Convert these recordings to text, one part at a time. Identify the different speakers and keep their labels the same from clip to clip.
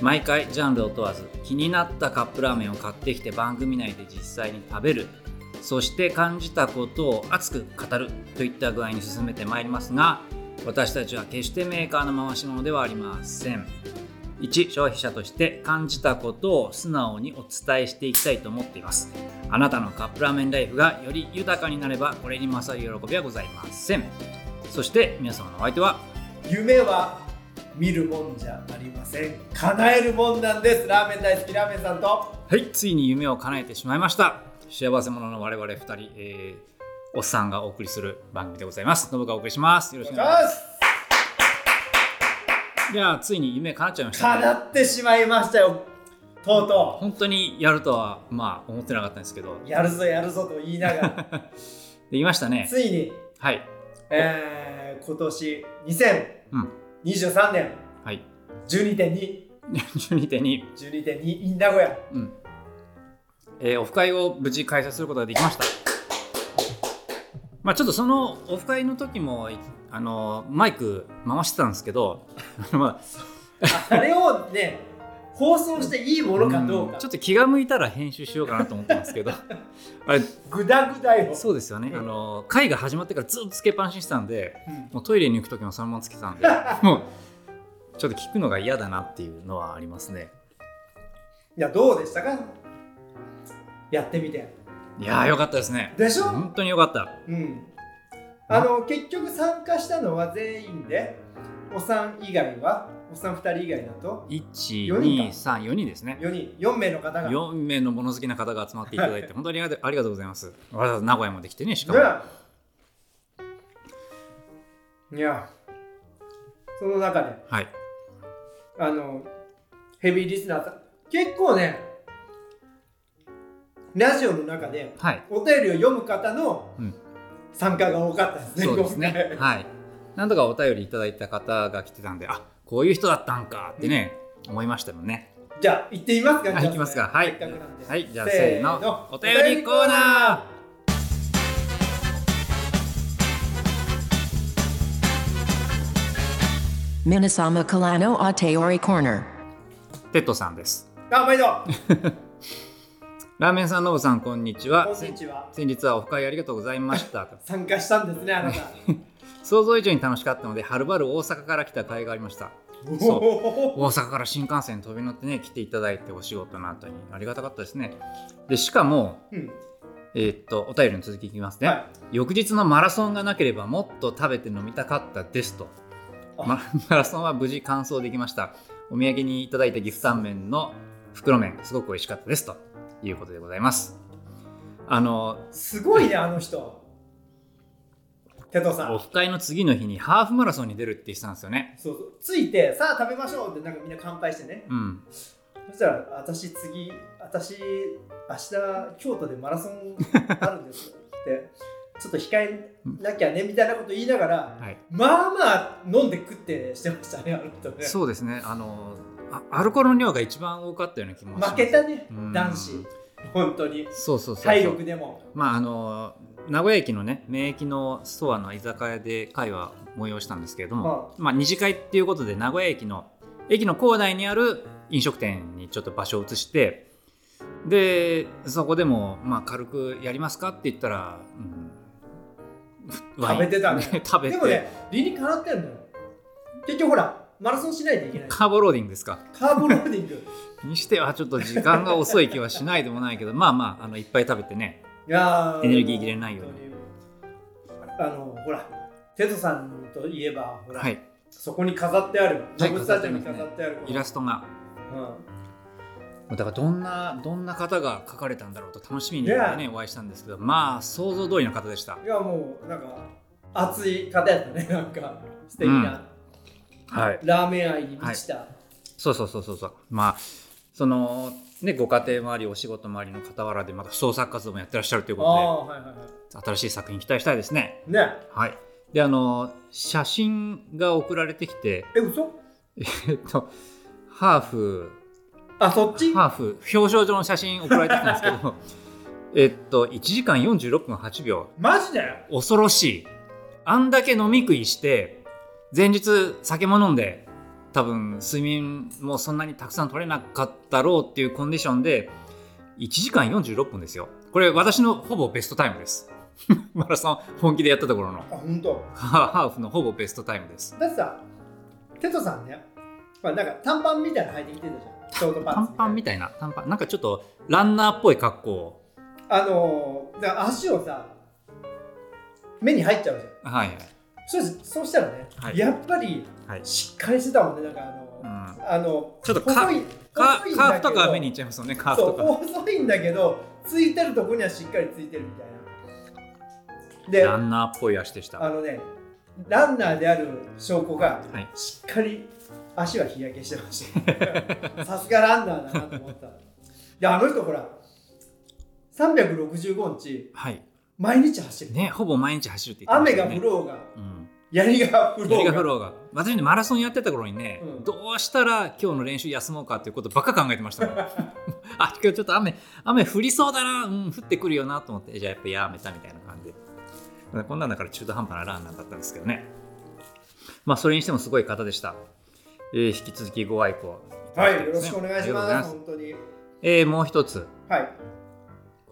Speaker 1: 毎回ジャンルを問わず気になったカップラーメンを買ってきて番組内で実際に食べる。そして感じたことを熱く語るといった具合に進めてまいりますが私たちは決してメーカーの回し物ではありません。一消費者として感じたことを素直にお伝えしていきたいと思っています。あなたのカップラーメンライフがより豊かになればこれに勝る喜びはございません。そして皆様のお相手は
Speaker 2: 夢は見るもんじゃありません。叶えるもんなんです。ラーメン大好きラーメンさんと。
Speaker 1: はいついに夢を叶えてしまいました。幸せ者の我々2人、えーおっさんがお送りする番組でございます。ノブがお送りします。よろしくお願いします。いやーついに夢叶っちゃいましたね。
Speaker 2: 叶ってしまいましたよ。とうと
Speaker 1: 本当にやるとはまあ思ってなかったんですけど。
Speaker 2: うやるぞやるぞと言いながら。
Speaker 1: できましたね。
Speaker 2: ついに、
Speaker 1: はい。
Speaker 2: えー、今年
Speaker 1: うん
Speaker 2: 2023年。
Speaker 1: はい。
Speaker 2: 12.2
Speaker 1: 12.2
Speaker 2: 12.2 in 名古屋
Speaker 1: うん。えーオフ会を無事開催することができました。まあちょっとそのオフ会の時もいあのマイク回してたんですけど あ
Speaker 2: れをね放送していいものかどうか。
Speaker 1: ん。ちょっと気が向いたら編集しようかなと思ってますけど。あれ
Speaker 2: グダグダよ。
Speaker 1: そうですよね、
Speaker 2: うん
Speaker 1: あの会が始まってからずっとつけっぱなしにしてたんで
Speaker 2: うん。
Speaker 1: もうトイレに行く時もそのままつけてたんで もうちょっと聞くのが嫌だなっていうのはありますね。
Speaker 2: いやどうでしたか？やってみて。
Speaker 1: いやーよかったですね。
Speaker 2: でしょ、
Speaker 1: 本当によかった。
Speaker 2: うん。あの結局参加したのは全員でお産以外はお産2人以外だと四人か。
Speaker 1: 1234人ですね。
Speaker 2: 4人。4名の方が。
Speaker 1: 4名の物好きな方が集まっていただいて 本当にありがとうありがとうございます。わざわざ名古屋まで来てねしかも、
Speaker 2: ね。いや。その中で。
Speaker 1: はい。
Speaker 2: あのヘビーリスナーさん。結構ねラジオの中で
Speaker 1: はい。
Speaker 2: お便りを読む方の
Speaker 1: うん。
Speaker 2: 参加が多かったですね、
Speaker 1: そうです
Speaker 2: 今
Speaker 1: ねはいなんとかお便りいただいた方が来てたんであこういう人だったんかってね、思いましたもんね。
Speaker 2: 回じゃあ行ってみますか、
Speaker 1: 行きますか。はい。はい。じゃあ
Speaker 2: せ
Speaker 1: せーの。お便りコーナー。
Speaker 3: ー Minasama Kalano Ateori Corner.
Speaker 1: テッドさんです。
Speaker 2: あ毎度。
Speaker 1: ラーメンさんのぶさんこんにちは。
Speaker 2: こんにちは。
Speaker 1: 先日はオフ会ありがとうございました。
Speaker 2: 参加したんですねあなた
Speaker 1: 想像以上に楽しかったのではるばる大阪から来た甲斐がありました。そう。大阪から新幹線飛び乗ってね来ていただいてお仕事の後にありがたかったですね。でしかも
Speaker 2: うん。
Speaker 1: えーっとお便りの続きいきますね、
Speaker 2: は
Speaker 1: 翌日のマラソンがなければもっと食べて飲みたかったですと。マラソンは無事完走できました。お土産にいただいた岐阜タンメンの袋麺すごく美味しかったですということでございます。あの
Speaker 2: すごいねあの人テトさん。
Speaker 1: オフ会の次の日にハーフマラソンに出るって言ってたんですよね。
Speaker 2: そうそう。ついてさあ食べましょうってなんかみんな乾杯してね。
Speaker 1: うん。
Speaker 2: そしたら私次私明日京都でマラソンあるんですって。ちょっと控えなきゃねみたいなこと言いながら、
Speaker 1: はい。
Speaker 2: まあまあ飲んで食ってしてましたねあの人ね。
Speaker 1: そうですね。あのあアルコールの量が一番多かったような気もします。
Speaker 2: 負けたね
Speaker 1: うん。
Speaker 2: 男子。本当に。
Speaker 1: そうそうそう。
Speaker 2: 体力でも。
Speaker 1: まああの名古屋駅のね名駅のストアの居酒屋で会は催したんですけれども、まあ、二次会っていうことで名古屋駅の駅の構内にある飲食店にちょっと場所を移してでそこでも、まあ、軽くやりますかって言ったら、うん、
Speaker 2: 食べてたね。
Speaker 1: 食べて。
Speaker 2: でもね理にかなってんのよ。結局ほらマラソンしないといけない。
Speaker 1: カーボローディングですか。
Speaker 2: カーボローディング。
Speaker 1: にしてはちょっと時間が遅い気はしないでもないけどまあまああのいっぱい食べてね。
Speaker 2: いやー
Speaker 1: エネルギー切れないように。
Speaker 2: 本当に。あのほらテトさんといえばほら、
Speaker 1: はい。
Speaker 2: そこに飾ってある。
Speaker 1: はい
Speaker 2: ジョブスタジアムに飾ってある、
Speaker 1: イラストが。だからどんなどんな方が描かれたんだろうと楽しみに、ね.お会いしたんですけどまあ想像通りの方でした。
Speaker 2: うん、いやもうなんか熱い方やったね なんか素敵な、
Speaker 1: はい。
Speaker 2: ラーメン愛に満ちた、
Speaker 1: そうそうそうそうそう。まあそのでご家庭もありお仕事もありの傍らでまた創作活動もやってらっしゃるという
Speaker 2: あ
Speaker 1: こ
Speaker 2: あはいはいは
Speaker 1: とで新しい作品期待したいですね。
Speaker 2: いね。
Speaker 1: はい。であの写真が送られてきて
Speaker 2: え嘘？
Speaker 1: えっとハーフ
Speaker 2: あそっち？
Speaker 1: ハーフ表彰状の写真送られてきたんですけど えっと1時間46分8秒。
Speaker 2: マジで？
Speaker 1: 恐ろしい。あんだけ飲み食いして前日酒も飲んで多分睡眠もそんなにたくさん取れなかったろうっていうコンディションで1時間46分ですよ。これ私のほぼベストタイムです。マラソン本気でやったところの。
Speaker 2: あ本当？
Speaker 1: ハハーフのほぼベストタイムです。
Speaker 2: だってさテトさんねまあなんか短パンみたいなの履いてきてたじゃん。ショートパンツ
Speaker 1: 短パンみたいな。短パン。なんかちょっとランナーっぽい格好を。
Speaker 2: あのー、だから足をさ目に入っちゃうじゃん。
Speaker 1: はいはい。
Speaker 2: そうです。そうしたらね、
Speaker 1: はい。
Speaker 2: やっぱり
Speaker 1: はい。
Speaker 2: しっかりしてたもんねなんかあの、
Speaker 1: うん。
Speaker 2: あの
Speaker 1: ちょっとか
Speaker 2: 細い
Speaker 1: カ
Speaker 2: 細いんだけど
Speaker 1: カーフとかは目にいっちゃいますよねカーフとか。
Speaker 2: 細いんだけどついてるとこにはしっかりついてるみたいな。で
Speaker 1: ランナーっぽい足でした。
Speaker 2: あのねランナーである証拠が
Speaker 1: はい。
Speaker 2: しっかり足は日焼けしてました さすがランナーだなと思った。であの人ほら365日
Speaker 1: はい。
Speaker 2: 毎日走る、
Speaker 1: ねほぼ毎日走るって言ってま
Speaker 2: 雨
Speaker 1: したよね。
Speaker 2: が降ろうが
Speaker 1: うん
Speaker 2: 槍が降ろうが。
Speaker 1: 槍が降ろうが。私ねマラソンやってた頃にね、
Speaker 2: うん。
Speaker 1: どうしたら今日の練習休もうかっていうことばっか考えてましたもん あ今日ちょっと雨雨降りそうだな。うん降ってくるよなと思って。じゃあやっぱやめたみたいな感じで。こんなんだから中途半端なランナーだったんですけどね。まあそれにしてもすごい方でした、えー引き続きご愛顧
Speaker 2: はいよろしくお願いし
Speaker 1: ます。
Speaker 2: 本当に。
Speaker 1: えーもう一つ。
Speaker 2: はい。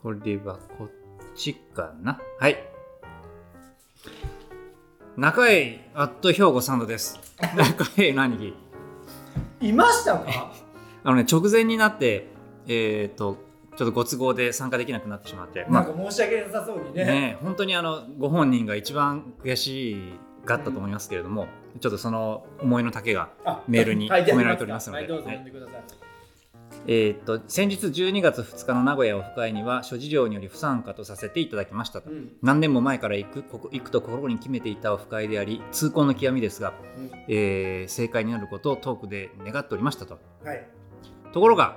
Speaker 1: これはこっちかな。はい中井アット兵庫サンドです。中井の兄貴
Speaker 2: いましたか？
Speaker 1: あのね、直前になって、えっ、と、ちょっとご都合で参加できなくなってしまって、
Speaker 2: なんか申し訳なさそうにね。
Speaker 1: ね、本当にあのご本人が一番悔しいがったと思いますけれども、ちょっとその思いの丈が、
Speaker 2: あ
Speaker 1: メールに込められておりますので。
Speaker 2: はいどうぞ
Speaker 1: はい
Speaker 2: 読んでください、
Speaker 1: えっ、と、先日12月2日の名古屋オフ会には諸事情により不参加とさせていただきましたと。
Speaker 2: うん。
Speaker 1: 何年も前から行くここ行くと心に決めていたオフ会であり痛恨の極みですが、
Speaker 2: うん。
Speaker 1: えー正解になることをトークで願っておりましたと。
Speaker 2: はい。
Speaker 1: ところが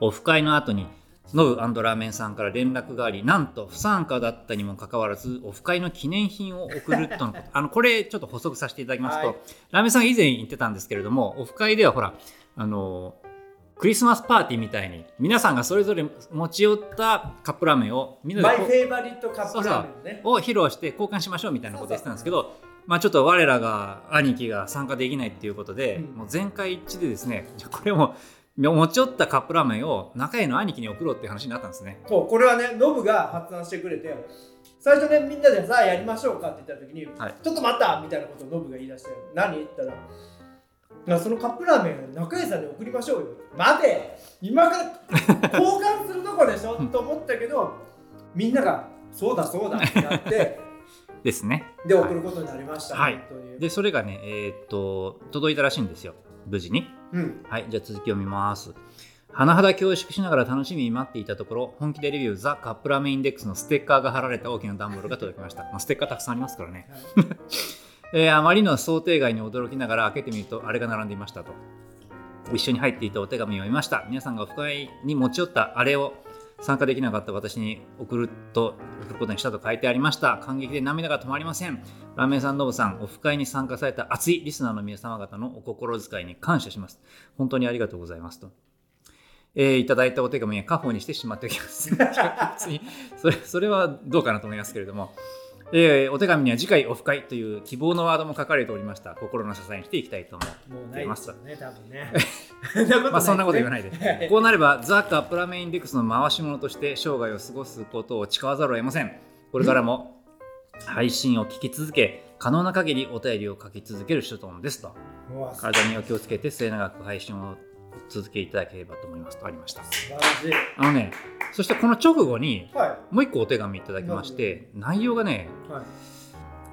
Speaker 1: オフ会の後にノブラーメンさんから連絡がありなんと不参加だったにもかかわらずオフ会の記念品を送るとのこと。あのこれちょっと補足させていただきますと、
Speaker 2: はい。
Speaker 1: ラーメンさんが以前言ってたんですけれどもオフ会ではほらあのクリスマスパーティーみたいに皆さんがそれぞれ持ち寄ったカップラーメンをみんな
Speaker 2: マイフェイバリットカップラーメンね。
Speaker 1: うを披露して交換しましょうみたいなことを言ってたんですけどまあちょっと我らが兄貴が参加できないっていうことで、
Speaker 2: うん。
Speaker 1: もう全会一致でですねじゃあこれも持ち寄ったカップラーメンを中江の兄貴に送ろうっていう話になったんですね。
Speaker 2: そうこれはねノブが発案してくれて最初ねみんなでさあやりましょうかって言った時に、
Speaker 1: はい。
Speaker 2: ちょっと待ったみたいなことをノブが言い出して何？って言ったらそのカップラーメンを中江さんに送りましょうよ。待て。今から交換するとこでしょ？と思ったけどみんながそうだそうだってなって
Speaker 1: ですね。
Speaker 2: で送ることになりました、
Speaker 1: はい。でそれがねえーっと届いたらしいんですよ。無事に。
Speaker 2: うん。
Speaker 1: はい、じゃあ続きを見ます。甚だ恐縮しながら楽しみに待っていたところ、本気でレビューザ・カップラーメンインデックスのステッカーが貼られた大きな段ボールが届きました。まあ、ステッカーたくさんありますからね。
Speaker 2: はい
Speaker 1: えーあまりの想定外に驚きながら開けてみると、あれが並んでいましたと。一緒に入っていたお手紙を読みました。皆さんがオフ会に持ち寄ったあれを参加できなかった私に送ると送ることにしたと書いてありました。感激で涙が止まりません。ラーメンさん、ノブさん、オフ会に参加された熱いリスナーの皆様方のお心遣いに感謝します。本当にありがとうございますと。えーいただいたお手紙は家宝にしてしまっておきます。それそれはどうかなと思いますけれども、えーお手紙には次回オフ会という希望のワードも書かれておりました。心の支えにしていきたいと思う。
Speaker 2: もうないですよね多分ね
Speaker 1: まあそんなこと言わないで
Speaker 2: はい。
Speaker 1: こうなれば、ザ・カップラーメンインデックスの回し物として生涯を過ごすことを誓わざるを得ません。これからも配信を聞き続け、可能な限りお便りを書き続ける所存ですと。体にお気をつけて末永く配信を続けいただければと思いますとありました。
Speaker 2: 晴らしい
Speaker 1: あのね、そしてこの直後に
Speaker 2: は
Speaker 1: もう一個お手紙いただきまして、内容がね、
Speaker 2: いはい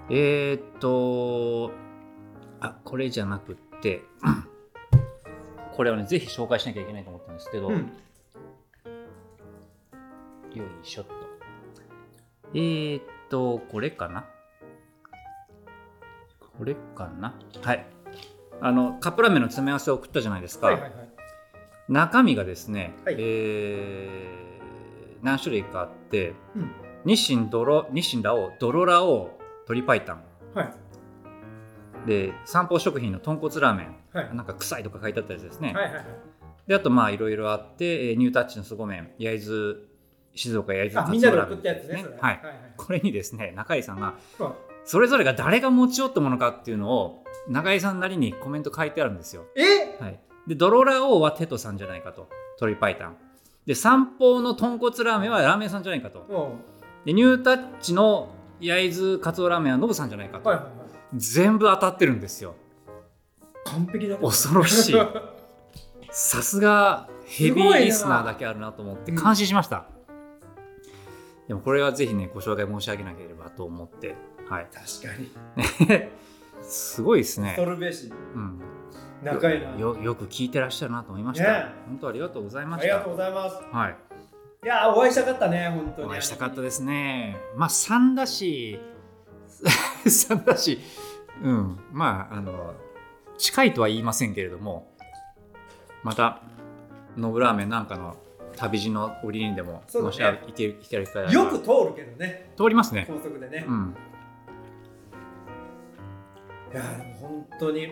Speaker 1: えー、っと、あ、これじゃなくって、これをね、ぜひ紹介しなきゃいけないと思ったんですけど、
Speaker 2: うん
Speaker 1: よいしょっと。えー、っと、これかな？これかな？はい。あの、カップラーメンの詰め合わせを送ったじゃないですか。
Speaker 2: はいはいはい
Speaker 1: 中身がですね、
Speaker 2: はい。
Speaker 1: えー何種類かあって、
Speaker 2: うん。
Speaker 1: 日清ドロ日清ラオウドロラオウ鶏白湯
Speaker 2: はい。
Speaker 1: で三宝食品の豚骨ラーメン。
Speaker 2: はい。
Speaker 1: なんか臭いとか書いてあったやつですね、
Speaker 2: はいはいはい。
Speaker 1: であとまあいろいろあって、えーニュータッチの凄麺。焼津静岡焼津
Speaker 2: あみんなで
Speaker 1: ラーメン
Speaker 2: 送ったやつねそれ。
Speaker 1: はい。
Speaker 2: はい
Speaker 1: これにですね中井さんが
Speaker 2: はい
Speaker 1: それぞれが誰が持ち寄ったものかっていうのを中井さんなりにコメント書いてあるんですよ。
Speaker 2: え？
Speaker 1: はい、でドロラオウはテトさんじゃないかと。鶏白湯で三宝の豚骨ラーメンはラーメンさんじゃないかと。
Speaker 2: うん。
Speaker 1: でニュータッチの焼津カツオラーメンはノブさんじゃないかと、
Speaker 2: はいはいはい。
Speaker 1: 全部当たってるんですよ。
Speaker 2: 完璧だね
Speaker 1: 恐ろしい。さすがヘビーリスナーだけあるなと思って
Speaker 2: うん。
Speaker 1: 感心しました、でもこれはぜひねご紹介申し上げなければと思って。はい。
Speaker 2: 確かに。
Speaker 1: すごいですね。うん
Speaker 2: 仲いいな。
Speaker 1: よよく聞いてらっしゃるなと思いました、
Speaker 2: ね。
Speaker 1: 本当ありがとうございま
Speaker 2: ありが
Speaker 1: した
Speaker 2: とうございます。
Speaker 1: はい。
Speaker 2: いやーお会いしたかったね本当に。
Speaker 1: お会いしたかったですね。まあ3だし3だしうん。まああの近いとは言いませんけれどもまたノブラーメンなんかの旅路の折にでも、
Speaker 2: ね。
Speaker 1: もしあ行け行きたい機会
Speaker 2: よく通るけどね。
Speaker 1: 通りますね。
Speaker 2: 高速でね、
Speaker 1: うん。
Speaker 2: いや本当に、
Speaker 1: ん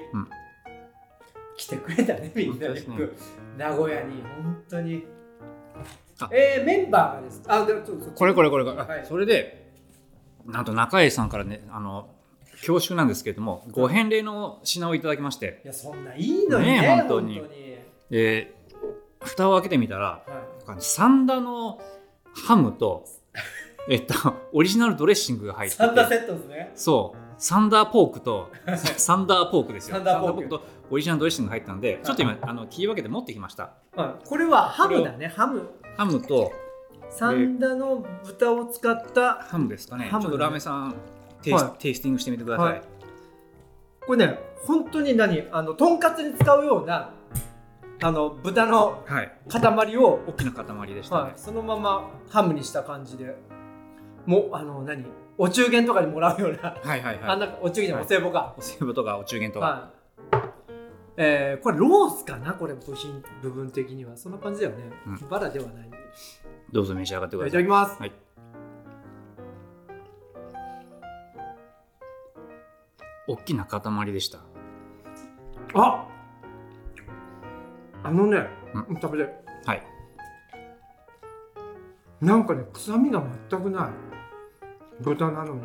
Speaker 2: 来てくれたね みんな
Speaker 1: で
Speaker 2: 名古屋に本当に。
Speaker 1: あ。
Speaker 2: えー、メンバーがです。あ
Speaker 1: これこれこれ
Speaker 2: はい。
Speaker 1: それでなんと中江さんからねあの恐縮なんですけれどもご返礼の品をいただきまして、
Speaker 2: いやそんないいのにね
Speaker 1: ねえ
Speaker 2: 本当に。
Speaker 1: 本えー蓋を開けてみたら
Speaker 2: は
Speaker 1: サンダのハムと、えっと、オリジナルドレッシングが入
Speaker 2: い、
Speaker 1: ってて。
Speaker 2: サンダーセットですね。
Speaker 1: そうサンダーポークと サンダーポークですよ。
Speaker 2: サンダーポーク。
Speaker 1: とオリジナルドレッシングが入ったんでちょっと今あの切り分けて持ってきました。
Speaker 2: はい、これはハムだね。ハム。
Speaker 1: ハムと
Speaker 2: サンダの豚を使った
Speaker 1: ハムですかね。
Speaker 2: ハムね。
Speaker 1: ちょっとラーメンさんテイス,、
Speaker 2: はい。
Speaker 1: テイスティングしてみてください、
Speaker 2: はい。これね本当に何？あのとんかつに使うようなあの豚の
Speaker 1: はい、
Speaker 2: 塊を、
Speaker 1: 大きな塊でしたね、
Speaker 2: はい、そのままハムにした感じで。もうあの何？お中元とかにもらうような、
Speaker 1: はい、はいはい。
Speaker 2: あんなお中元じゃ
Speaker 1: はい。
Speaker 2: お歳暮か、
Speaker 1: お歳暮とかお中元とか、
Speaker 2: はい。えー、これロースかなこれ部品部分的には。そんな感じだよね、
Speaker 1: うん。
Speaker 2: バラではない。
Speaker 1: どうぞ召し上がってくだ
Speaker 2: い
Speaker 1: さい。
Speaker 2: ただきます、
Speaker 1: はい。大きな塊でした。
Speaker 2: ああのね、
Speaker 1: う
Speaker 2: 食べて。
Speaker 1: はい。
Speaker 2: なんかね臭みが全くない豚なのに。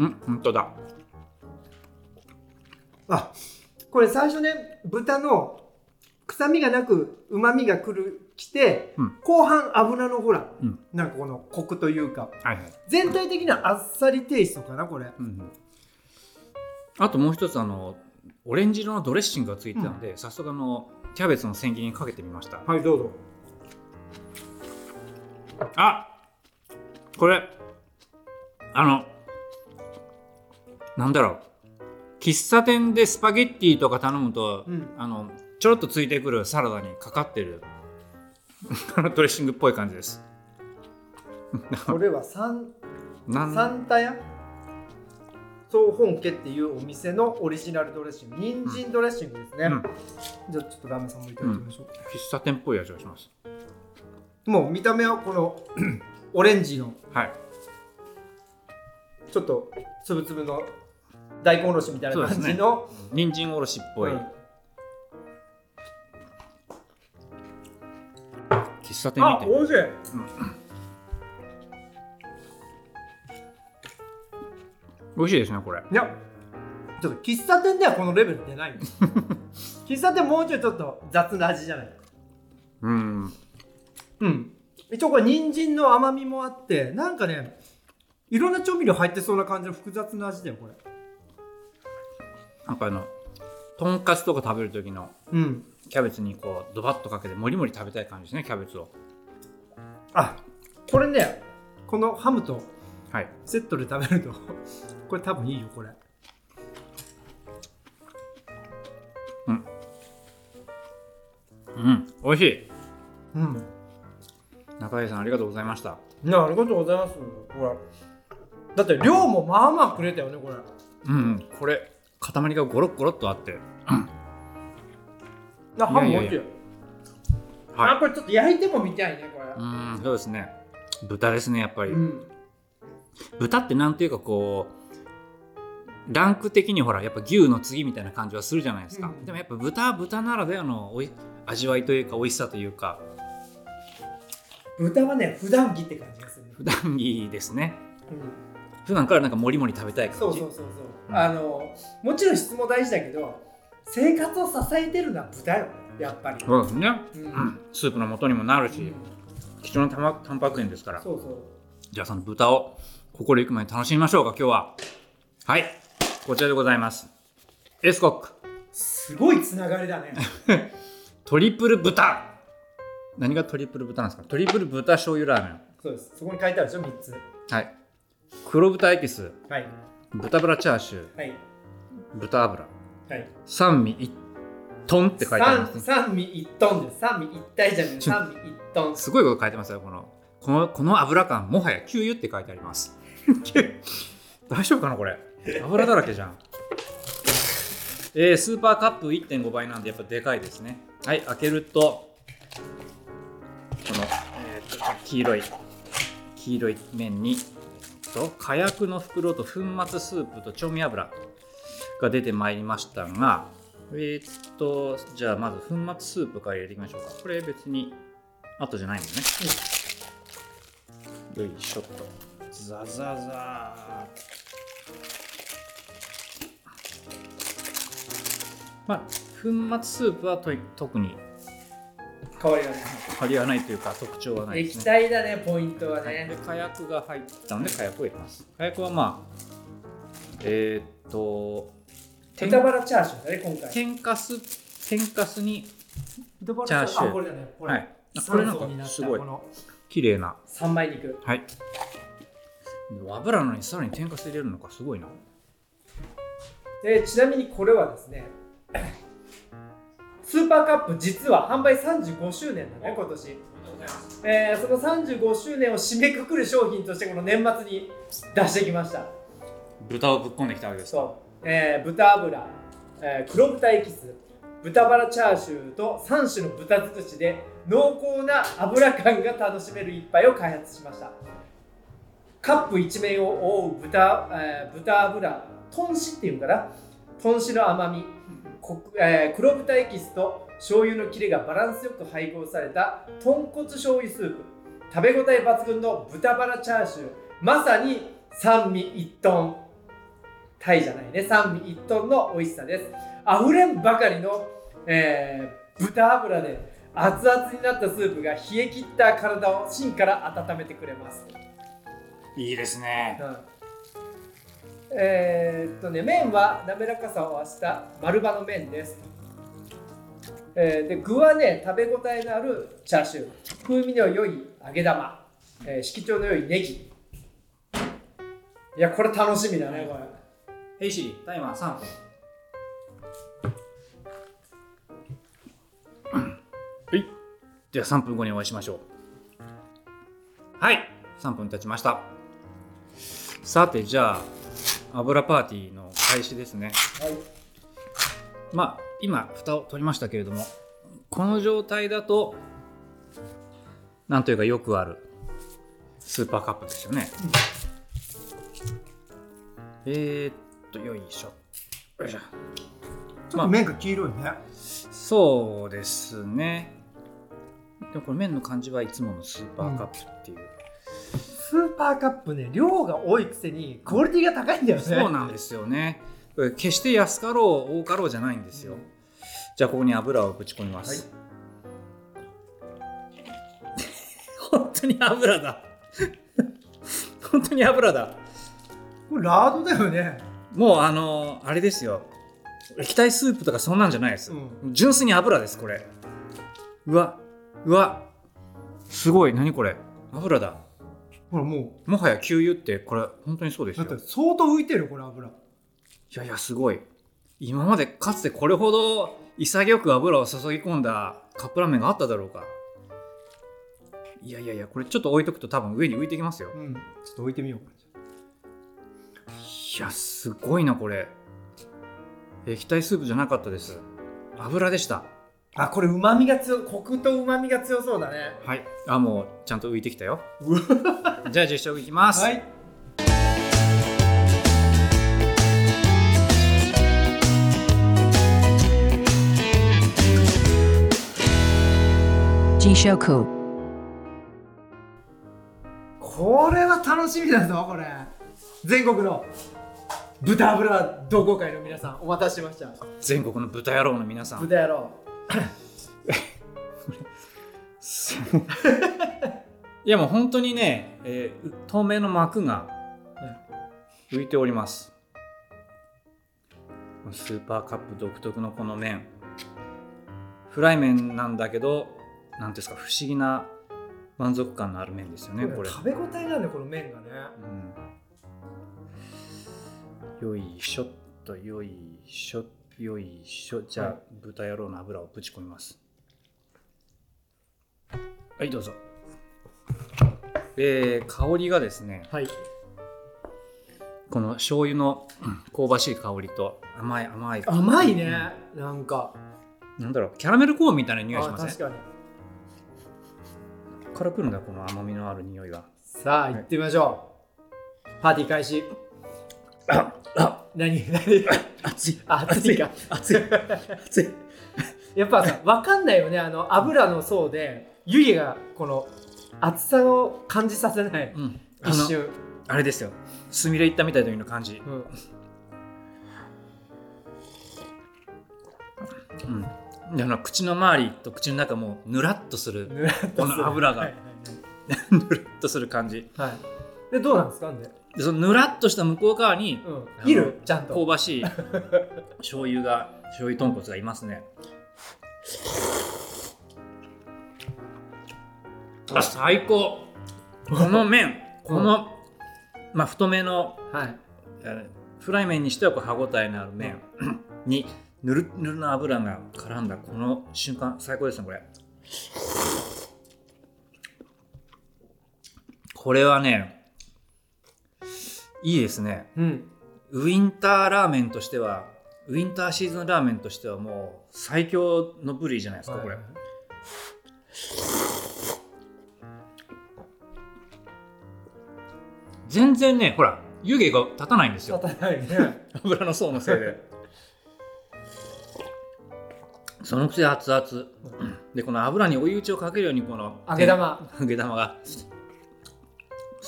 Speaker 1: うん本当だ。
Speaker 2: あこれ最初ね豚の臭みがなくうまみがくるきて、
Speaker 1: うん。
Speaker 2: 後半油のほら、
Speaker 1: うん。
Speaker 2: なんかこのコクというか
Speaker 1: はいはい。
Speaker 2: 全体的なあっさりテイストかなこれ。
Speaker 1: うんあともう一つあのオレンジ色のドレッシングがついてたので、早速あのキャベツの千切りにかけてみました。
Speaker 2: はいどうぞ。
Speaker 1: あこれあのなんだろう。喫茶店でスパゲッティとか頼むと、
Speaker 2: うん。
Speaker 1: あのちょろっとついてくるサラダにかかってる。あ のドレッシングっぽい感じです。
Speaker 2: これはサン
Speaker 1: なん。
Speaker 2: サンタヤ総本家っていうお店のオリジナルドレッシング。人参ドレッシングですね、
Speaker 1: うん。
Speaker 2: じゃあちょっとラーメンさんもいただきましょう、
Speaker 1: 喫茶店っぽい味がします。
Speaker 2: もう見た目はこの オレンジの。
Speaker 1: はい
Speaker 2: ちょっとつぶつぶの大根おろしみたいな感じの、
Speaker 1: 人参おろしっぽい、
Speaker 2: うん。
Speaker 1: 喫茶店
Speaker 2: あ
Speaker 1: みたい。
Speaker 2: 美味しい。
Speaker 1: 美味しいですねこれ。
Speaker 2: いやちょっと喫茶店ではこのレベル出ないよ。喫茶店もうちょいちょっと雑な味じゃない。
Speaker 1: うん。
Speaker 2: うん。一応これ人参の甘みもあってなんかねいろんな調味料入ってそうな感じの複雑な味だよこれ。
Speaker 1: なんかあのとんかつとか食べる時の
Speaker 2: うん。
Speaker 1: キャベツにこうドバッとかけてもりもり食べたい感じですねキャベツを。
Speaker 2: あこれねこのハムと
Speaker 1: はい。
Speaker 2: セットで食べると これ多分いいよこれ。
Speaker 1: うん。美味しい。
Speaker 2: うん。
Speaker 1: 中井さんありがとうございました。
Speaker 2: いやありがとうございますこれだって量もまあまあくれたよねこれ。
Speaker 1: うん、うん、これ塊がゴロッゴロっとあって。
Speaker 2: あハムも美味しい
Speaker 1: いやいやはい。
Speaker 2: あこれちょっと焼いてもみたいねこれ。
Speaker 1: うーんそうですね。豚ですねやっぱり、
Speaker 2: うん。
Speaker 1: 豚ってなんていうかこうランク的にほらやっぱ牛の次みたいな感じはするじゃないですか、
Speaker 2: うん。
Speaker 1: でもやっぱ豚は豚ならではのおい味わいというか美味しさというか。
Speaker 2: 豚はね普段着って感じがする。ね、
Speaker 1: 普段着ですね。
Speaker 2: うん
Speaker 1: 普段からなんかもりもり食べたい感じ？
Speaker 2: そうそうそうそう、
Speaker 1: うん
Speaker 2: あのもちろん質も大事だけど生活を支えてるのは豚よやっぱり、
Speaker 1: そうですね、
Speaker 2: うん。
Speaker 1: うんスープの元にもなるし、
Speaker 2: うん。
Speaker 1: 貴重なたまタンパク源ですから。
Speaker 2: そうそう。
Speaker 1: じゃあその豚をここで行く前に楽しみましょうか今日は。はい。こちらでございます。エスコック。
Speaker 2: すごいつながりだね。
Speaker 1: トリプル豚。何がトリプル豚なんですか？トリプル豚醤油ラーメン。
Speaker 2: そうです。そこに書いてあるでしょ3つ。
Speaker 1: はい黒豚エキス
Speaker 2: はい。
Speaker 1: 豚バラチャーシュー
Speaker 2: はい。
Speaker 1: 豚油
Speaker 2: はい。
Speaker 1: 三位一トンって書いてありますね。
Speaker 2: 三三位一トンです。三位一体じゃなくて三位一トン
Speaker 1: すごいこと書いてますよこのこのこの油感もはや給油って書いてあります。大丈夫かなこれ。油だらけじゃん。えー、スーパーカップ1.5倍なんでやっぱでかいですね。はい開けるとこの、えーと黄色い黄色い面にと火薬の袋と粉末スープと調味油が出てまいりましたがえーっとじゃあまず粉末スープから入れていきましょうか。これ別に後じゃないのね、よいしょっと。ザザザーまあ粉末スープは特に
Speaker 2: 変わりがない。
Speaker 1: 変わりはないというか特徴はないですね。
Speaker 2: 液体だねポイントは
Speaker 1: はい。で
Speaker 2: ね
Speaker 1: 火薬が入ったので火薬を入れます。火薬はまあえーっと天
Speaker 2: 豚バラチャーシューだね今回。
Speaker 1: 天かす天かすに
Speaker 2: 豚バラ
Speaker 1: チャーシュー。
Speaker 2: あこれだねこれ、
Speaker 1: はい。あこれなんかすごい。
Speaker 2: この。
Speaker 1: 綺麗な。
Speaker 2: 三枚肉。
Speaker 1: はい。油なのにさらに天かす入れるのかすごいな。
Speaker 2: でちなみにこれはですねスーパーカップ実は販売35周年だね今年、えーその35周年を締めくくる商品としてこの年末に出してきました。
Speaker 1: 豚をぶっ込んできたわけですか。
Speaker 2: そう、えー豚油、えー黒豚エキス。豚バラチャーシューと3種の豚尽くしで濃厚な油感が楽しめる一杯を開発しました。カップ一面を覆う豚,、えー豚油。豚脂っていうのかな？豚脂の甘み。こえー黒豚エキスと醤油の切れがバランスよく配合された豚骨醤油スープ。食べ応え抜群の豚バラチャーシュー。まさに三味一豚。タイじゃないね。三味一豚の美味しさです。あふれんばかりの、えー豚油で熱々になったスープが冷え切った体を芯から温めてくれます。
Speaker 1: いいですね。
Speaker 2: うんえーっとね麺は滑らかさを合わせた丸葉の麺です、えーで具はね食べ応えのあるチャーシュー。風味の良い揚げ玉、えー色調の良いネギ。いやこれ楽しみだねこれ。
Speaker 1: ヘイシリタイマー3分はい。では3分後にお会いしましょう。はい。3分経ちました。さてじゃあ油パーティーの開始ですね。
Speaker 2: はい。
Speaker 1: まあ今蓋を取りましたけれどもこの状態だとなんというかよくあるスーパーカップですよね、えー、っとよいしょ。よいしょ。
Speaker 2: ちょっと麺が黄色いね、
Speaker 1: そうですね。でもこれ麺の感じはいつものスーパーカップっていう、
Speaker 2: スーパーカップね量が多いくせにクオリティが高いんだよね。
Speaker 1: そうなんですよね。決して安かろう多かろうじゃないんですよ。じゃあここに油をぶち込みます、本当に油だ。本当に油だ。
Speaker 2: これラードだよね。
Speaker 1: もうあのあれですよ。液体スープとかそんなんじゃないです、
Speaker 2: うん。
Speaker 1: 純粋に油ですこれ。うわうわ。すごい。何これ？油だ
Speaker 2: ほらも
Speaker 1: もはや給油ってこれ本当にそうですよ。
Speaker 2: うだって相当浮いてるよこれ油。
Speaker 1: いやいやすごい。今までかつてこれほど潔く油を注ぎ込んだカップラーメンがあっただろうか。いやいやいやこれちょっと置いとくと多分上に浮いてきますよ。
Speaker 2: うんちょっと置いてみようか
Speaker 1: いやすごいなこれ。液体スープじゃなかったです。油でした
Speaker 2: あこれうまみが強コクとうまみが強そうだね。
Speaker 1: はい。あもうちゃんと浮いてきたよ。じゃあ実食いきます、
Speaker 2: はい。
Speaker 3: ジショク
Speaker 2: これは楽しみだぞこれ。全国の豚油同好会の皆さんお待たせしました。
Speaker 1: 全国の豚野郎の皆さん。
Speaker 2: 豚野郎
Speaker 1: いやもう本当にね、えー透明の膜が浮いております。スーパーカップ独特のこの麺。フライ麺なんだけど何ていうんですか不思議な満足感のある麺ですよねこれ、
Speaker 2: 食べ応えなんだよこの麺がね。
Speaker 1: うん、よいしょっとよいしょよいしょ。じゃあ、
Speaker 2: はい。
Speaker 1: 豚野郎の油をぶち込みます。はいどうぞ。えー、香りがですね
Speaker 2: はい。
Speaker 1: この醤油のうん香ばしい香りと甘い甘い
Speaker 2: 甘いね。なんか。
Speaker 1: なんだろうキャラメルコーンみたいな匂いしません？
Speaker 2: あ確かに。
Speaker 1: からくるんだこの甘みのある匂いが。
Speaker 2: さあ行ってみましょう。パーティー開始何何？
Speaker 1: 熱い。
Speaker 2: あ熱いか。
Speaker 1: 熱い。熱い。
Speaker 2: やっぱさ分かんないよね。あの油の層で湯気がこの熱さを感じさせない
Speaker 1: うん。
Speaker 2: 一瞬。
Speaker 1: あれですよ。すみれいったみたいな時の感じ。
Speaker 2: うん。
Speaker 1: うん、であの口の周りと口の中もぬらっとする。この油が。
Speaker 2: はい
Speaker 1: ぬるっとする感じ。
Speaker 2: はい。はいでどうなんですか？んで、
Speaker 1: でそのぬらっとした向こう側に
Speaker 2: うん、いるちゃんと。
Speaker 1: 香ばしい 醤油が醤油豚骨がいますね。あ最高。この麺この、まあ、太めの
Speaker 2: はい。
Speaker 1: えーフライ麺にしてはこう歯ごたえのある麺 にぬるぬるの油が絡んだこの瞬間最高ですねこれ。これはねいいですね。
Speaker 2: うん。
Speaker 1: ウィンターラーメンとしてはウィンターシーズンラーメンとしてはもう最強のブリじゃないですかこれ、
Speaker 2: はい
Speaker 1: 全然ねほら湯気が立たないんですよ。
Speaker 2: 立たないね。
Speaker 1: 油の層のせいで。そのくせ熱々。でこの油に追い打ちをかけるようにこの
Speaker 2: 揚げ玉。
Speaker 1: 揚げ玉が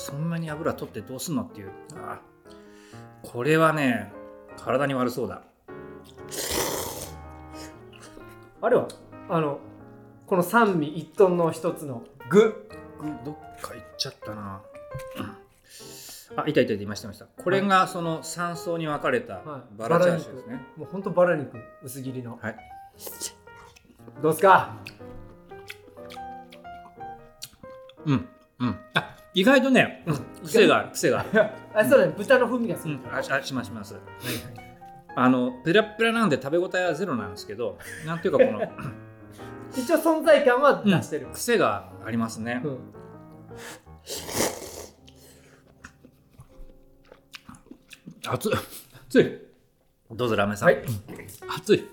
Speaker 1: そんなに油取ってどうすんのっていう。あこれはね体に悪そうだ。
Speaker 2: あれはあのこの三味一トンの一つの具。
Speaker 1: どっか行っちゃったな。あいたいたいたいましたいました。これがその3層に分かれた
Speaker 2: はい。
Speaker 1: バラチャーシューですね、
Speaker 2: もうほんとバラ肉薄切りの。
Speaker 1: はい。
Speaker 2: どうですか？
Speaker 1: うんうん。あ意外とね、
Speaker 2: うん。
Speaker 1: 癖がある。癖がある。
Speaker 2: あそうだね。豚の風味がする、
Speaker 1: うん、あしますします。
Speaker 2: はい
Speaker 1: あのペラペラなんで食べ応えはゼロなんですけどなんていうかこの、
Speaker 2: 一応存在感は出してる、
Speaker 1: 癖がありますね、
Speaker 2: うん。
Speaker 1: 熱い。熱い。どうぞラーメンさん、
Speaker 2: はい。
Speaker 1: 熱い。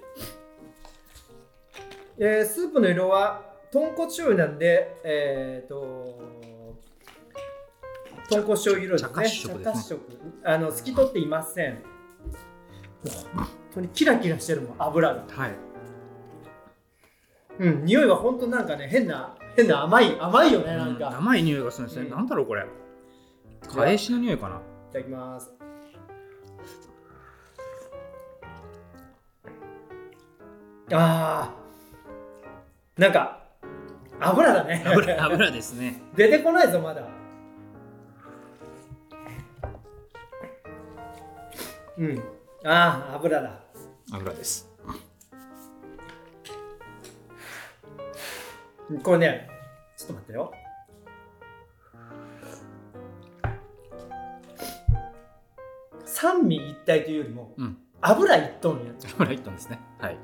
Speaker 2: えースープの色は豚骨醤油なんでえっ、と豚骨醤油色ですね。
Speaker 1: 茶褐色。ね
Speaker 2: あの透き通っていません。本当にキラキラしてるもん油が。
Speaker 1: はい。
Speaker 2: うん匂いは本当なんかね変な変な甘い甘いよねなん
Speaker 1: うん
Speaker 2: か、
Speaker 1: 甘い匂いがするんですね、
Speaker 2: うん。
Speaker 1: なんだろうこれ。返しの匂いかな。い
Speaker 2: ただきます。あー。なんか油だね。
Speaker 1: 油油ですね。
Speaker 2: 出てこないぞまだうん。ああ油だ。
Speaker 1: 油です。
Speaker 2: これねちょっと待ってよ。三味一体というよりも
Speaker 1: うん。
Speaker 2: 油一トンや。
Speaker 1: 油一トンですね。はい。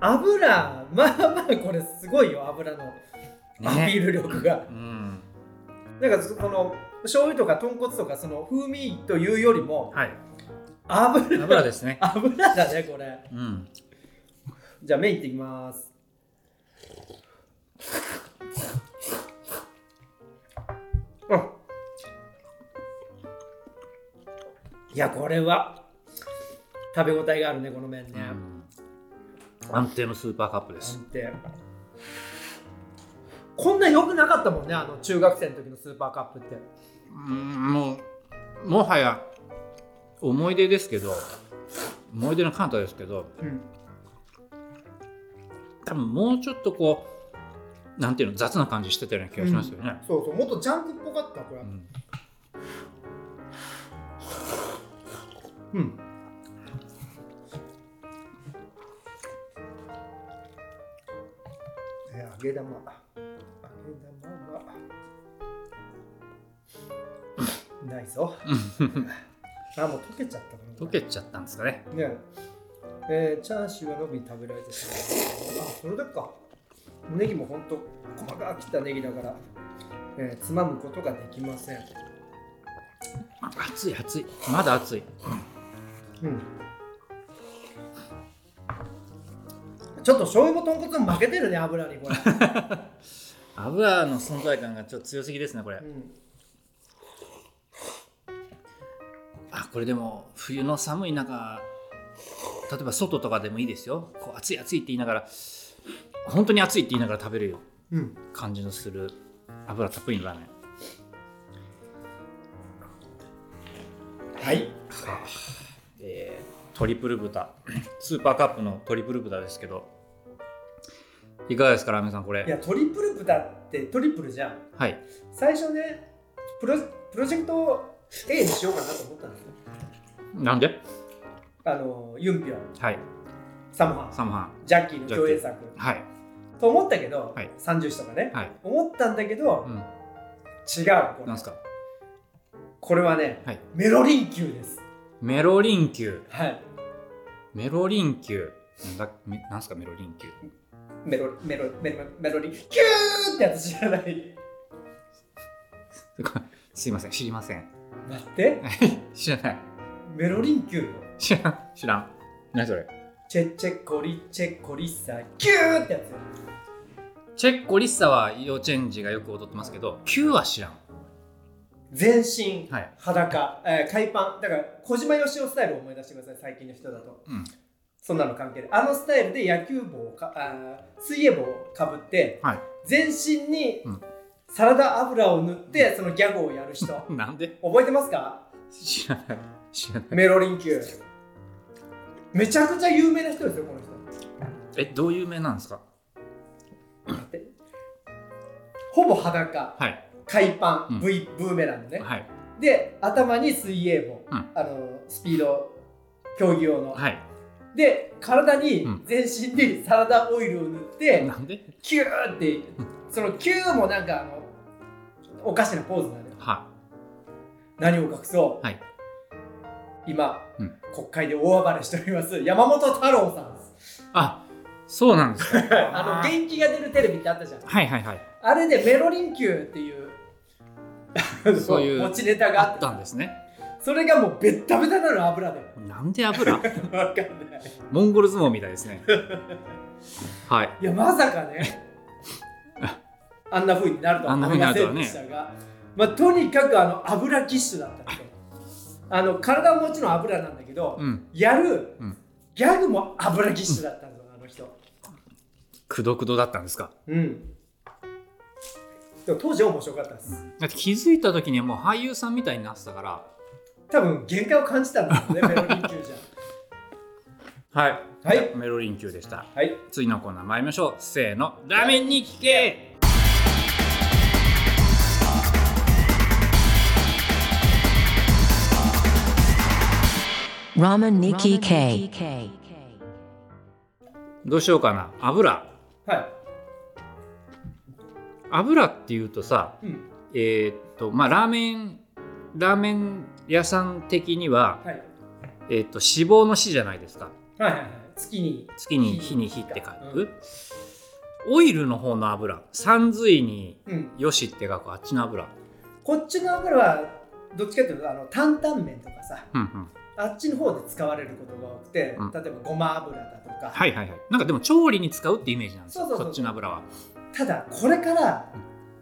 Speaker 2: 油まあまあこれすごいよ油のアピール力が、
Speaker 1: うん。
Speaker 2: なんかその醤油とか豚骨とかその風味というよりも
Speaker 1: はい
Speaker 2: 油。
Speaker 1: 油ですね。
Speaker 2: 油だねこれ。
Speaker 1: うん。
Speaker 2: じゃあ麺いってきます。あ。いやこれは食べ応えがあるねこの麺ね、うん、
Speaker 1: 安定のスーパーカップです。
Speaker 2: 安定。こんな良くなかったもんねあの中学生の時のスーパーカップって。
Speaker 1: うんもうもはや思い出ですけど思い出の彼方ですけど
Speaker 2: うん。
Speaker 1: 多分もうちょっとこうなんていうの雑な感じしてたような気がしますよね、
Speaker 2: そうそうもっとジャンクっぽかったこれ
Speaker 1: うん。
Speaker 2: うん。え揚げ玉。揚げ玉はないぞあもう溶けちゃったかな
Speaker 1: 溶けちゃったんですかね。
Speaker 2: ね。えーチャーシューは伸び食べられてしまう。あそれだけか。ネギもほんと細かく切ったネギだから、えーつまむことができません。
Speaker 1: 熱い熱い。まだ熱い。
Speaker 2: うん。ちょっと醤油も豚骨も負けてるね油にこれ、
Speaker 1: 油の存在感がちょっと強すぎですねこれ。
Speaker 2: うん
Speaker 1: これでも冬の寒い中例えば外とかでもいいですよ。こう暑い暑いって言いながら本当に暑いって言いながら食べる
Speaker 2: うん、
Speaker 1: 感じのする油たっぷりのラーメン。
Speaker 2: はい。
Speaker 1: えートリプル豚。スーパーカップのトリプル豚ですけど。いかがですかラーメンさんこ
Speaker 2: い
Speaker 1: れ
Speaker 2: やトリプル豚ってトリプルじゃん。
Speaker 1: はい。
Speaker 2: 最初ねプロプロジェクト A にしようかなと思ったんですよ。
Speaker 1: なんで？
Speaker 2: あのユンピョウ
Speaker 1: はい。
Speaker 2: サモハン。
Speaker 1: サモハン。
Speaker 2: ジャッキーの共演作。
Speaker 1: はい。
Speaker 2: と思ったけど、
Speaker 1: はい。
Speaker 2: 三銃士とかね、
Speaker 1: はい。
Speaker 2: 思ったんだけど、
Speaker 1: うん。
Speaker 2: 違う。これ。
Speaker 1: なんすか？
Speaker 2: これはね、
Speaker 1: はい。
Speaker 2: メロリン級です。
Speaker 1: メロリン級。
Speaker 2: はい。
Speaker 1: メロリン級。なんだめなんすか？メロリン級。
Speaker 2: メロメロメロメロリンキューってやつ知らな い。
Speaker 1: すいません。知りません
Speaker 2: 待って。
Speaker 1: 知らない。
Speaker 2: メロリン級よ
Speaker 1: 知らん。知らん。何それ？
Speaker 2: チェチェコリチェコリッサキューってやつ。よ
Speaker 1: チェッコリッサは幼稚園児がよく踊ってますけど Q は知らん。
Speaker 2: 全身、
Speaker 1: はい。
Speaker 2: 裸、えー海パン。だから小島よしおスタイルを思い出してください最近の人だと。
Speaker 1: うん。
Speaker 2: そんなの関係ない。あのスタイルで野球帽をかあー水泳帽をかぶって
Speaker 1: はい。
Speaker 2: 全身に
Speaker 1: うん
Speaker 2: サラダ油を塗ってそのギャグをやる人。
Speaker 1: なんで？
Speaker 2: 覚えてますか？
Speaker 1: 知らない。知らない。
Speaker 2: メロリン級。めちゃくちゃ有名な人ですよこの人。
Speaker 1: えどういう名なんですか？
Speaker 2: ほぼ裸。
Speaker 1: はい。
Speaker 2: 海パン、
Speaker 1: うん。
Speaker 2: V ブーメランのね、
Speaker 1: はい。
Speaker 2: で頭に水泳帽、
Speaker 1: うん。
Speaker 2: あのスピード競技用の、
Speaker 1: はい。
Speaker 2: で体に
Speaker 1: うん。
Speaker 2: 全身にサラダオイルを塗って、
Speaker 1: なんで？
Speaker 2: キューってそのキューもなんかあのおかしなポーズなのよ。
Speaker 1: は。
Speaker 2: 何を隠そう、
Speaker 1: はい。
Speaker 2: 今、
Speaker 1: うん。
Speaker 2: 国会で大暴れしております山本太郎さんです。
Speaker 1: あそうなんですか。
Speaker 2: あの元気が出るテレビってあったじゃん。
Speaker 1: はいはいはい。
Speaker 2: あれでメロリン級っていう
Speaker 1: そういう
Speaker 2: 持ちネタがあっ
Speaker 1: あってたんですね。
Speaker 2: それがもうベッタベタなの油で。
Speaker 1: なんで油？
Speaker 2: わかんない。
Speaker 1: モンゴル相撲みたいですね。はい。
Speaker 2: いやまさかねあんな風になるとは思いませんでしたが、まあ、とにかくあの油キッシュだった人あの体はもちろん油なんだけど、
Speaker 1: うん。
Speaker 2: やる、
Speaker 1: うん。
Speaker 2: ギャグも油キッシュだったんあの人。
Speaker 1: くどくどだったんですか？
Speaker 2: うん。でも当時は面白かったです、
Speaker 1: だって気づいた時にはもう俳優さんみたいになってたから。
Speaker 2: 多分限界を感じたんですね メロリン級じ
Speaker 1: はい。
Speaker 2: ゃはい。
Speaker 1: メロリン級でした。
Speaker 2: はい。
Speaker 1: 次のコーナー参りましょう。せーの。ラーメンに聞け
Speaker 3: Ramen Nikki K.
Speaker 1: どうしようかな。油。
Speaker 2: は
Speaker 1: 油っていうとさ
Speaker 2: い、うん、
Speaker 1: えーっとまあラーメンラーメン屋さん的には、
Speaker 2: はい。
Speaker 1: えーっと脂肪の脂じゃないですか。
Speaker 2: はいはいはい。月に。
Speaker 1: 月に火に。火って書く、オイルの方の油。三髄に
Speaker 2: うん。
Speaker 1: よしって書くあっちの油。
Speaker 2: こっちの油はどっちかというとあの担々麺とかさ。
Speaker 1: うんうん
Speaker 2: あっちの方で使われることが多くて、
Speaker 1: うん。
Speaker 2: 例えばごま油だとか、
Speaker 1: はいはいはい。なんかでも調理に使うってイメージなんですよ
Speaker 2: そ
Speaker 1: っちの油は。
Speaker 2: ただこれから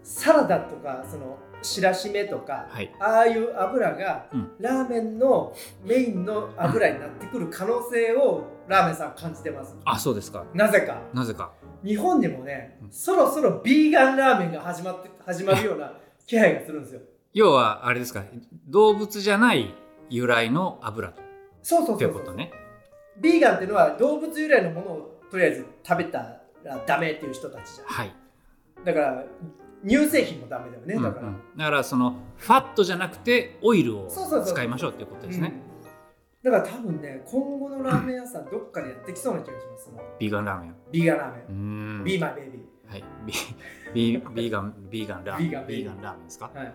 Speaker 2: サラダとかその白締めとか、
Speaker 1: はい。
Speaker 2: ああいう油が、
Speaker 1: うん。
Speaker 2: ラーメンのメインの油になってくる可能性をラーメンさん感じてます。
Speaker 1: あそうですか。
Speaker 2: なぜか。
Speaker 1: なぜか。
Speaker 2: 日本にもね、
Speaker 1: うん。
Speaker 2: そろそろビーガンラーメンが始まって始まるような気配がするんですよ。
Speaker 1: 要はあれですか動物じゃない由来の油っ
Speaker 2: そうそうそうそう。
Speaker 1: ていうことね。
Speaker 2: ビーガンっていうのは動物由来のものをとりあえず食べたらダメっていう人たちじゃん。
Speaker 1: はい、
Speaker 2: だから乳製品もダメだよね。
Speaker 1: うんう
Speaker 2: だから、
Speaker 1: んだからそのファットじゃなくてオイルを使いましょうっていうことですね、
Speaker 2: うん。だから多分ね今後のラーメン屋さんどっかでやってきそうな気がします。その
Speaker 1: ビーガンラーメン。
Speaker 2: ビーガンラーメ
Speaker 1: うー
Speaker 2: ン、
Speaker 1: ん。
Speaker 2: ビーマイベイビ
Speaker 1: はい、ビビビーガンビーガンラーメン。
Speaker 2: ビーガン
Speaker 1: ビーガン。ラーメンですか？
Speaker 2: ーはい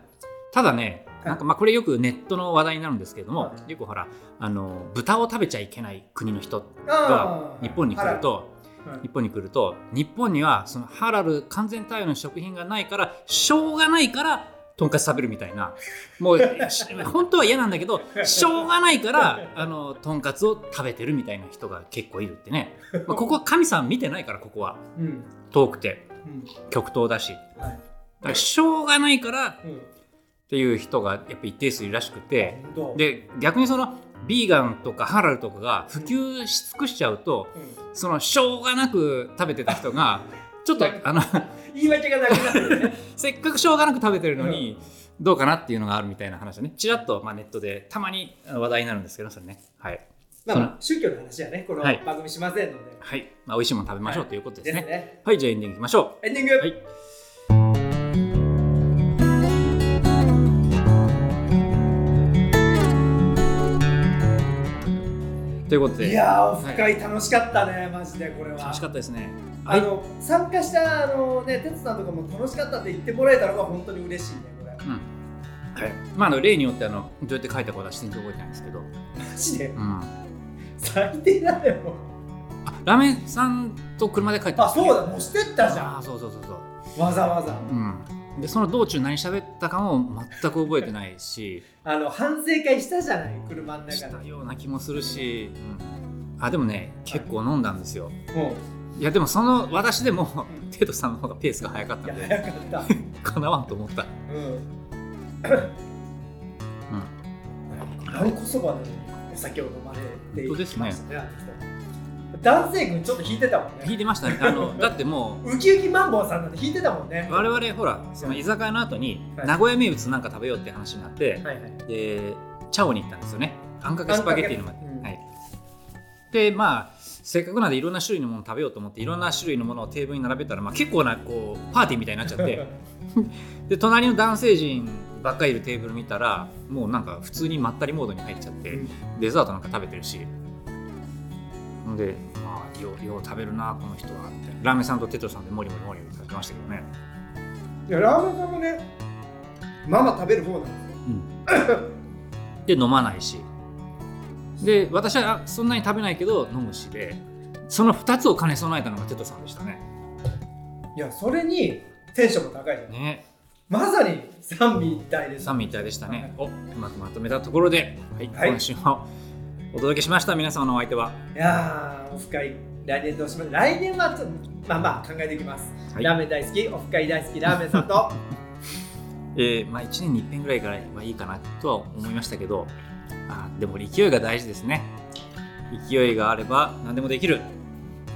Speaker 1: ただね
Speaker 2: い
Speaker 1: なんかまあこれよくネットの話題になるんですけれども、
Speaker 2: はい
Speaker 1: よくほらあの豚を食べちゃいけない国の人
Speaker 2: あー。
Speaker 1: 日本に来ると、
Speaker 2: はい。
Speaker 1: 日本に来ると日本にはそのハラル完全対応の食品がないからしょうがないからとんかつ食べるみたいな。もうし 本当は嫌なんだけどしょうがないからあのとんかつを食べてるみたいな人が結構いるってね、まあ、ここは神さん見てないからここは。
Speaker 2: うん。
Speaker 1: 遠くて。
Speaker 2: うん。
Speaker 1: 極東だし。だ
Speaker 2: はい。
Speaker 1: からしょうがないからっ
Speaker 2: うん
Speaker 1: ていう人がやっぱ一定数いるらしくてで逆にそのビーガンとかハラルとかが普及し尽くしちゃうと
Speaker 2: うん。
Speaker 1: そのしょうがなく食べてた人が ちょっとあの
Speaker 2: 言い訳がなくなるよね。
Speaker 1: せっかくしょうがなく食べてるのにどうかなっていうのがあるみたいな話をね。ちらっとまあネットでたまに話題になるんですけどそれね。はい。
Speaker 2: まあまあ宗教の話はね。この
Speaker 1: はい。
Speaker 2: 番組しませんので、
Speaker 1: はい、まあ、美味しいもの食べましょうということですね。
Speaker 2: ですね。
Speaker 1: はいじゃあエンディングいきましょ
Speaker 2: エンディング、
Speaker 1: うはいということで。
Speaker 2: いやーオフ会楽しかったね、マジでこれは。
Speaker 1: 楽しかったですね。
Speaker 2: あの参加したあのね哲さんとかも楽しかったって言ってもらえたのが本当に嬉しいねこれ。
Speaker 1: うん。はい。まあ、あの例によってあのどうやって書いたかは全然覚えてないんですけど、うん、
Speaker 2: マジで？
Speaker 1: あ
Speaker 2: 最低だよ。
Speaker 1: ラーメンさんと車で帰って
Speaker 2: あそうだもうしてったじゃん。
Speaker 1: あーそうそうそうそう。
Speaker 2: わざわざ。
Speaker 1: うん、でその道中何喋ったかも全く覚えてないし。
Speaker 2: あの反省会したじゃない車の
Speaker 1: し
Speaker 2: 中で。
Speaker 1: たような気もするし、うん、あでもね結構飲んだんですよ。
Speaker 2: も
Speaker 1: いやでもその私でも
Speaker 2: うん。
Speaker 1: テトさんの方がペースが早かったんで。
Speaker 2: 早かった。
Speaker 1: かなわんと思った、
Speaker 2: うん。
Speaker 1: うん、
Speaker 2: わん。こそばでお酒を飲まれて
Speaker 1: 本当ですね。
Speaker 2: いましたね男性君ちょっと引いてたもんね。
Speaker 1: 引いてましたね。あの だってもう
Speaker 2: ウキウキマンボウさんなんて引いてたもんね。
Speaker 1: 我々ほらその居酒屋の後に
Speaker 2: はい。
Speaker 1: 名古屋名物なんか食べようって話になって、
Speaker 2: はいはい。
Speaker 1: でチャオに行ったんですよね。あんかけスパゲッティのまで、
Speaker 2: うん
Speaker 1: はい、でまあせっかくなんでいろんな種類のもの食べようと思っていろんな種類のものをテーブルに並べたら、まあ、結構なこうパーティーみたいになっちゃって。で隣の男性陣ばっかりいるテーブル見たらもうなんか普通にまったりモードに入っちゃって、
Speaker 2: うん。
Speaker 1: デザートなんか食べてるしんでまあようよう食べるなこの人はって。ラーメンさんとテトさんでモリモリモリモリ食べてましたけどね、
Speaker 2: いやラーメンさんもねまあまあ食べる方なんですよ。
Speaker 1: で飲まないし。で私はあそんなに食べないけど飲むしで。その2つを兼ね備えたのがテトさんでしたね。
Speaker 2: いやそれにテンションも高いじゃん
Speaker 1: ね。
Speaker 2: まさに三位一体です。
Speaker 1: 三位一体でしたね。おうまくまとめたところで、はい
Speaker 2: はい。
Speaker 1: 今週もお届けしました皆様のお相手は、
Speaker 2: いやーオフ会来年どうします来年はちょっとまあまあ考えていきます、
Speaker 1: はい。
Speaker 2: ラーメン大好きオフ会大好きラーメンさんと。
Speaker 1: えーまあ、1年に一遍ぐらいからはいいかなとは思いましたけどあーでも勢いが大事ですね。勢いがあれば何でもできる。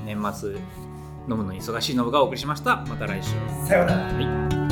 Speaker 1: 年末飲むのに忙しいノブがお送りしました。また来週。
Speaker 2: さようなら。
Speaker 1: はい